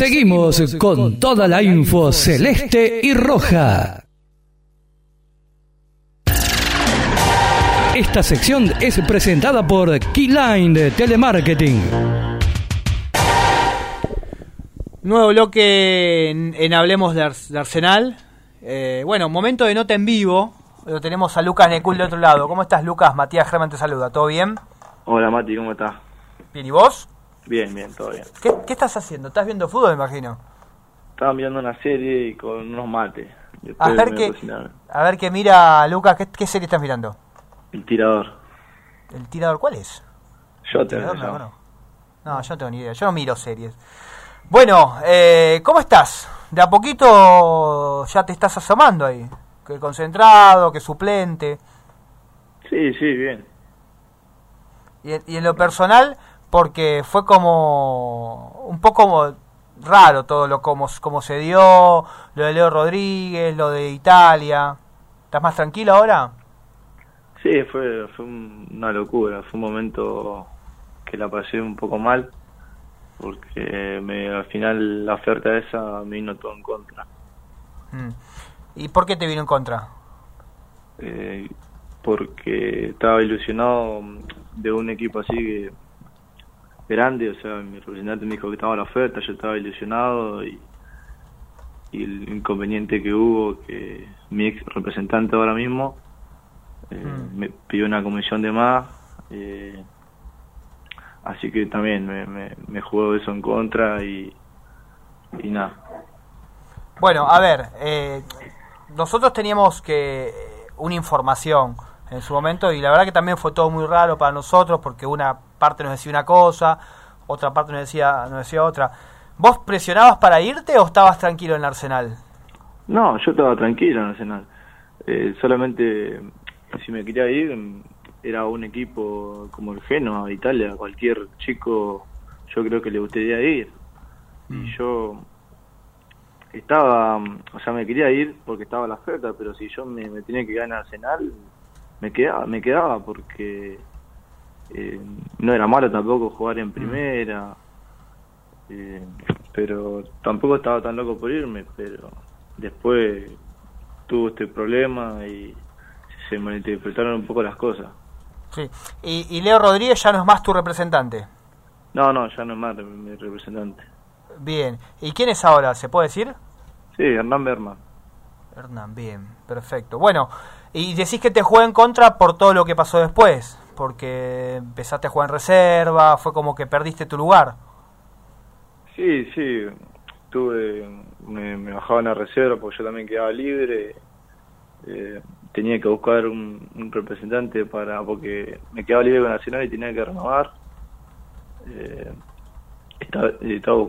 Seguimos con toda la info celeste y roja. Esta sección es presentada por Keyline de Telemarketing. Nuevo bloque en, Hablemos de, Arsenal. Eh, bueno, momento de nota en vivo. Lo tenemos a Lucas Necul de otro lado. ¿Cómo estás, Lucas? Matías Germán te saluda. ¿Todo bien? Hola, Mati, ¿cómo estás? Bien, ¿y vos? Bien, bien, todo bien. ¿Qué, estás haciendo? ¿Estás viendo fútbol, me imagino? Estaba viendo una serie y con unos mates. A ver, qué, a ver qué mira, Lucas, ¿qué, serie estás mirando? El tirador. ¿El tirador cuál es? Yo te no, no, yo no tengo ni idea. Yo no miro series. Bueno, eh, ¿cómo estás? De a poquito ya te estás asomando ahí. Que concentrado, que suplente. Sí, sí, bien. y en lo personal, porque fue como un poco raro todo lo como, como se dio, lo de Leo Rodríguez, lo de Italia. ¿Estás más tranquilo ahora? Sí, fue, fue una locura, fue un momento que la pasé un poco mal, porque me, al final la oferta esa me vino todo en contra. Mm. ¿Y por qué te vino en contra? Eh, porque estaba ilusionado de un equipo así que grande, o sea, mi representante me dijo que estaba la oferta, yo estaba ilusionado y, el inconveniente que hubo, que mi ex representante ahora mismo eh, mm. me pidió una comisión de más, eh, así que también me, me, jugó eso en contra y, y nada. Bueno, a ver, eh, nosotros teníamos que una información en su momento y la verdad que también fue todo muy raro para nosotros porque una parte nos decía una cosa, otra parte nos decía, nos decía otra. ¿Vos presionabas para irte o estabas tranquilo en Arsenal? No, yo estaba tranquilo en Arsenal. Eh, solamente si me quería ir era un equipo como el Genoa, Italia, cualquier chico yo creo que le gustaría ir. Y mm. yo estaba, o sea, me quería ir porque estaba la oferta, pero si yo me, me tenía que ir en Arsenal, me quedaba, me quedaba porque eh, no era malo tampoco jugar en mm. primera, eh, pero tampoco estaba tan loco por irme, pero después tuvo este problema y se malinterpretaron un poco las cosas. Sí. ¿Y, Leo Rodríguez ya no es más tu representante? No, no, ya no es más mi representante. Bien. ¿Y quién es ahora? ¿Se puede decir? Sí, Hernán Berman. Hernán, bien, perfecto. Bueno, y decís que te juega en contra por todo lo que pasó después porque empezaste a jugar en reserva, fue como que perdiste tu lugar. Sí, sí, tuve, me, bajaba en la reserva porque yo también quedaba libre, eh, tenía que buscar un, representante para, porque me quedaba libre con Nacional y tenía que renovar. Eh, estaba,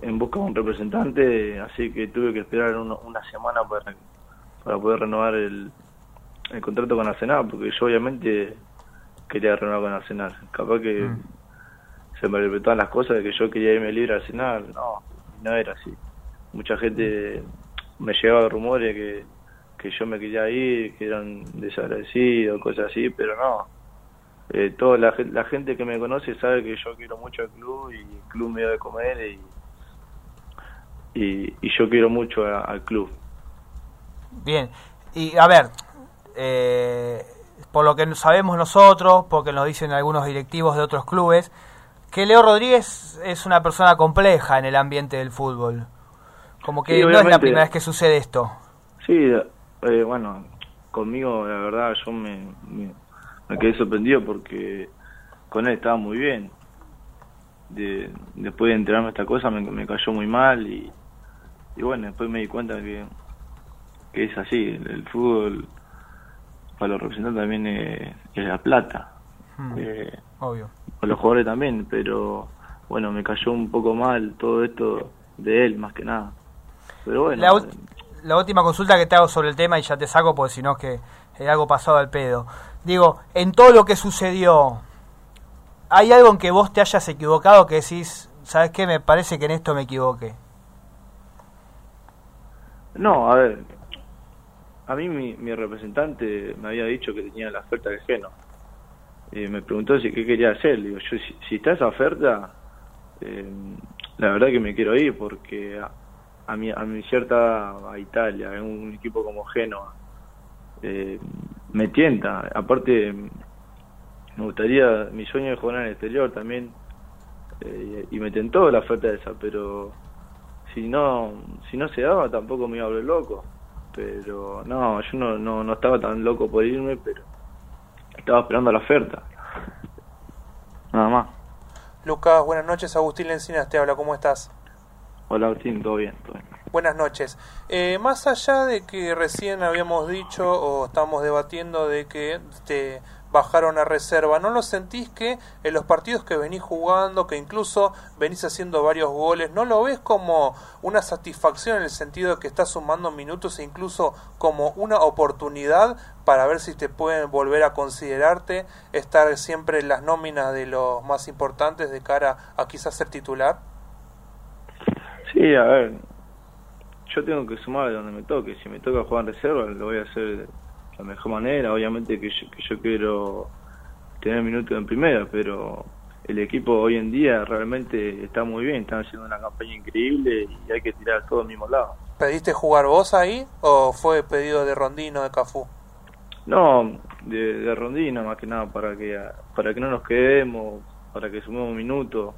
en busca de un representante, así que tuve que esperar una semana para, para poder renovar el, el contrato con Nacional, porque yo obviamente quería renovar con Arsenal. Capaz que mm. se me repetaban las cosas de que yo quería irme libre a Arsenal. No, no era así. Mucha gente me llegaba rumores que, que yo me quería ir, que eran desagradecidos, cosas así, pero no. Eh, toda la, la, gente que me conoce sabe que yo quiero mucho al club y el club me dio de comer y, y, yo quiero mucho al club. Bien, y a ver, eh, por lo que sabemos nosotros, porque nos dicen algunos directivos de otros clubes, que Leo Rodríguez es una persona compleja en el ambiente del fútbol. Como que no es la primera vez que sucede esto. Sí, eh, bueno, conmigo la verdad yo me, me, quedé sorprendido porque con él estaba muy bien. De, después de enterarme esta cosa me, me cayó muy mal y, y bueno, después me di cuenta que, que es así, el fútbol para los representantes también es, la plata. Hmm. Eh, Obvio. Para los jugadores también, pero bueno, me cayó un poco mal todo esto de él, más que nada. Pero bueno. La, la última consulta que te hago sobre el tema, y ya te saco porque si no es que es algo pasado al pedo. Digo, en todo lo que sucedió, ¿hay algo en que vos te hayas equivocado que decís, ¿sabes qué? Me parece que en esto me equivoqué. No, a ver, a mí mi, representante me había dicho que tenía la oferta de Geno. Y me preguntó si qué quería hacer. Digo, yo, si, está esa oferta, eh, la verdad que me quiero ir porque a, mi, a mi cierta a Italia, en un equipo como Genoa, eh, me tienta. Aparte, me gustaría, mi sueño es jugar en el exterior también, eh, y me tentó la oferta esa, pero si no si no se daba tampoco me iba a volver loco. Pero no, yo no, no, no estaba tan loco por irme, pero estaba esperando la oferta. Nada más. Lucas, buenas noches. Agustín Lencinas te habla, ¿cómo estás? Hola Agustín, todo bien. Todo bien. Buenas noches. Eh, más allá de que recién habíamos dicho o estamos debatiendo de que te bajaron a reserva, ¿no lo sentís que en los partidos que venís jugando, que incluso venís haciendo varios goles, ¿no lo ves como una satisfacción en el sentido de que estás sumando minutos e incluso como una oportunidad para ver si te pueden volver a considerarte estar siempre en las nóminas de los más importantes de cara a quizás ser titular? Sí, a ver, yo tengo que sumar de donde me toque. Si me toca jugar en reserva, lo voy a hacer la mejor manera. Obviamente que yo, que yo quiero tener minutos en primera, pero el equipo hoy en día realmente está muy bien, están haciendo una campaña increíble y hay que tirar todo al mismo lado. ¿Pediste jugar vos ahí o fue pedido de Rondino de Cafú? No, de, de Rondino más que nada para que para que no nos quedemos, para que sumemos minutos.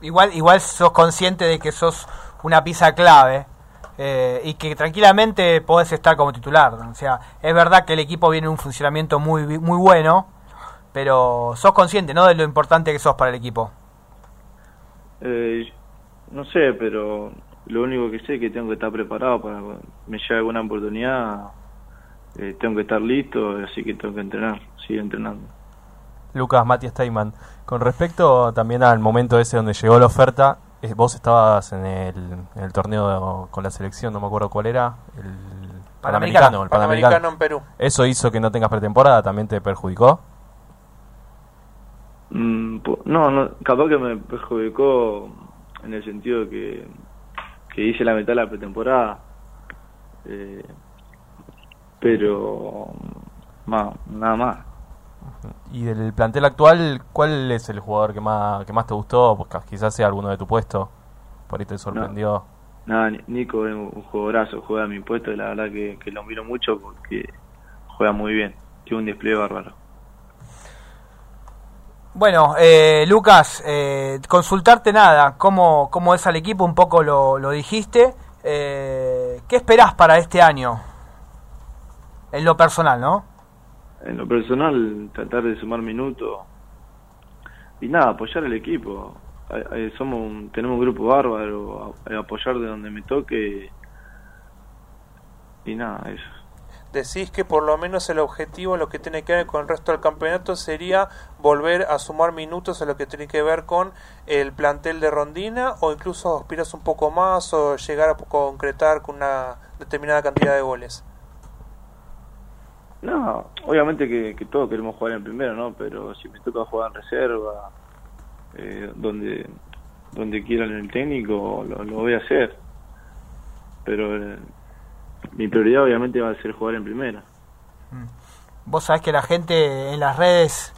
Igual igual sos consciente de que sos una pieza clave eh, y que tranquilamente podés estar como titular. O sea, es verdad que el equipo viene en un funcionamiento muy, muy bueno, pero sos consciente, ¿no? De lo importante que sos para el equipo. Eh, no sé, pero lo único que sé es que tengo que estar preparado para me llegue alguna oportunidad. Eh, tengo que estar listo, así que tengo que entrenar, sigue entrenando. Lucas, Matías Steinman, con respecto también al momento ese donde llegó la oferta, eh, vos estabas en el, en el torneo con la selección, no me acuerdo cuál era, el Panamericano, el Panamericano en Perú. ¿Eso hizo que no tengas pretemporada? ¿También te perjudicó? Mm, no, no, capaz que me perjudicó en el sentido de que, que hice la mitad de la pretemporada. Eh, pero más, nada más. Y del plantel actual, ¿cuál es el jugador que más que más te gustó? Porque quizás sea alguno de tu puesto. Por ahí te sorprendió. Nada, Nico es un jugadorazo, juega a mi puesto y la verdad que, que lo miro mucho porque juega muy bien. Tiene un despliegue bárbaro. Bueno, eh, Lucas, eh, consultarte nada, ¿cómo, cómo es al equipo, un poco lo, lo dijiste. Eh, ¿Qué esperás para este año? En lo personal, ¿no? En lo personal, tratar de sumar minutos y nada, apoyar al equipo. Somos un, tenemos un grupo bárbaro, apoyar de donde me toque y nada, eso decís que por lo menos el objetivo, lo que tiene que ver con el resto del campeonato, sería volver a sumar minutos a lo que tiene que ver con el plantel de Rondina, o incluso aspiras un poco más, o llegar a concretar con una determinada cantidad de goles. No, obviamente que, todos queremos jugar en primero, ¿no? Pero si me toca jugar en reserva, eh, donde donde quieran el técnico, lo, voy a hacer. Pero eh, mi prioridad obviamente va a ser jugar en primera. Mm. Vos sabés que la gente en las redes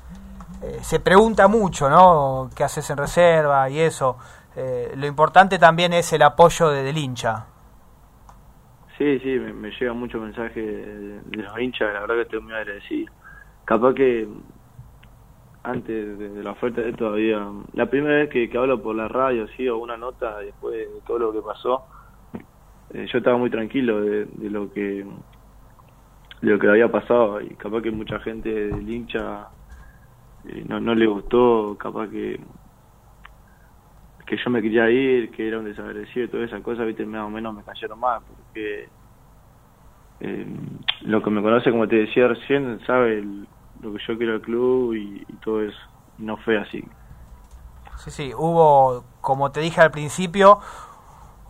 eh, se pregunta mucho, ¿no? ¿Qué haces en reserva y eso? Eh, lo importante también es el apoyo de, del hincha. Sí, sí, me, me llegan muchos mensajes de, los hinchas, la verdad que estoy muy agradecido. Capaz que antes de, la oferta de todavía, la primera vez que, hablo por la radio, sí, o una nota después de todo lo que pasó, eh, yo estaba muy tranquilo de, lo que de lo que había pasado y capaz que mucha gente del hincha eh, no, no le gustó, capaz que que yo me quería ir, que era un desagradecido y todas esas cosas, viste, más o menos me cayeron más, porque eh, lo que me conoce, como te decía recién, sabe lo que yo quiero al club y, y todo eso, y no fue así. Sí, sí, hubo, como te dije al principio,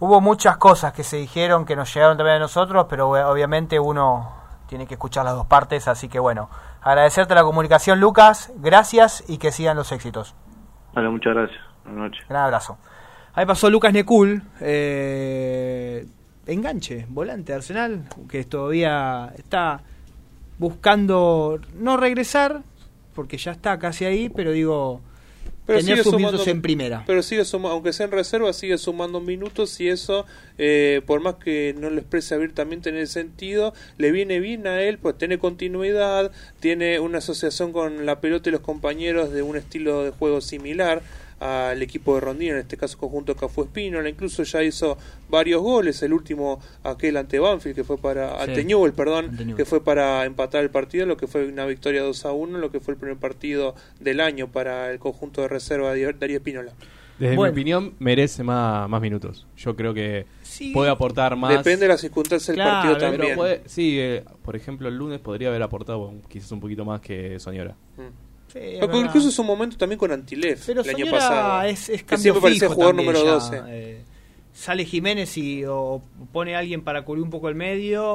Hubo muchas cosas que se dijeron que nos llegaron también a nosotros, pero obviamente uno tiene que escuchar las dos partes, así que bueno, agradecerte la comunicación Lucas, gracias y que sigan los éxitos. Vale, muchas gracias. Buenas noches. Gran abrazo. Ahí pasó Lucas Necul, eh, enganche, volante de Arsenal, que todavía está buscando no regresar, porque ya está casi ahí, pero digo, Pero tener sus sumando- minutos en primera. Pero sigue suma, aunque sea en reserva, sigue sumando minutos y eso, eh, por más que no lo exprese abiertamente en el sentido, le viene bien a él, pues tiene continuidad, tiene una asociación con la pelota y los compañeros de un estilo de juego similar al equipo de Rondino, en este caso conjunto Cafú Espínola, incluso ya hizo varios goles, el último aquel ante Banfield que fue para Sí. ante Newell, perdón, Ante Newell. que fue para empatar el partido, lo que fue una victoria 2 a 1, lo que fue el primer partido del año para el conjunto de reserva de Darío Espínola. Desde Bueno. mi opinión, merece más, más minutos. Yo creo que Sí. puede aportar más. Depende de las circunstancias del Claro, partido también. puede- sí, eh, por ejemplo, el lunes podría haber aportado quizás un poquito más que Soñora. Mm. Sí, Porque incluso es un momento también con Antilef Pero el año pasado. es, es que siempre parecía jugador número ya, 12. eh, sale Jiménez y o pone a alguien para cubrir un poco el medio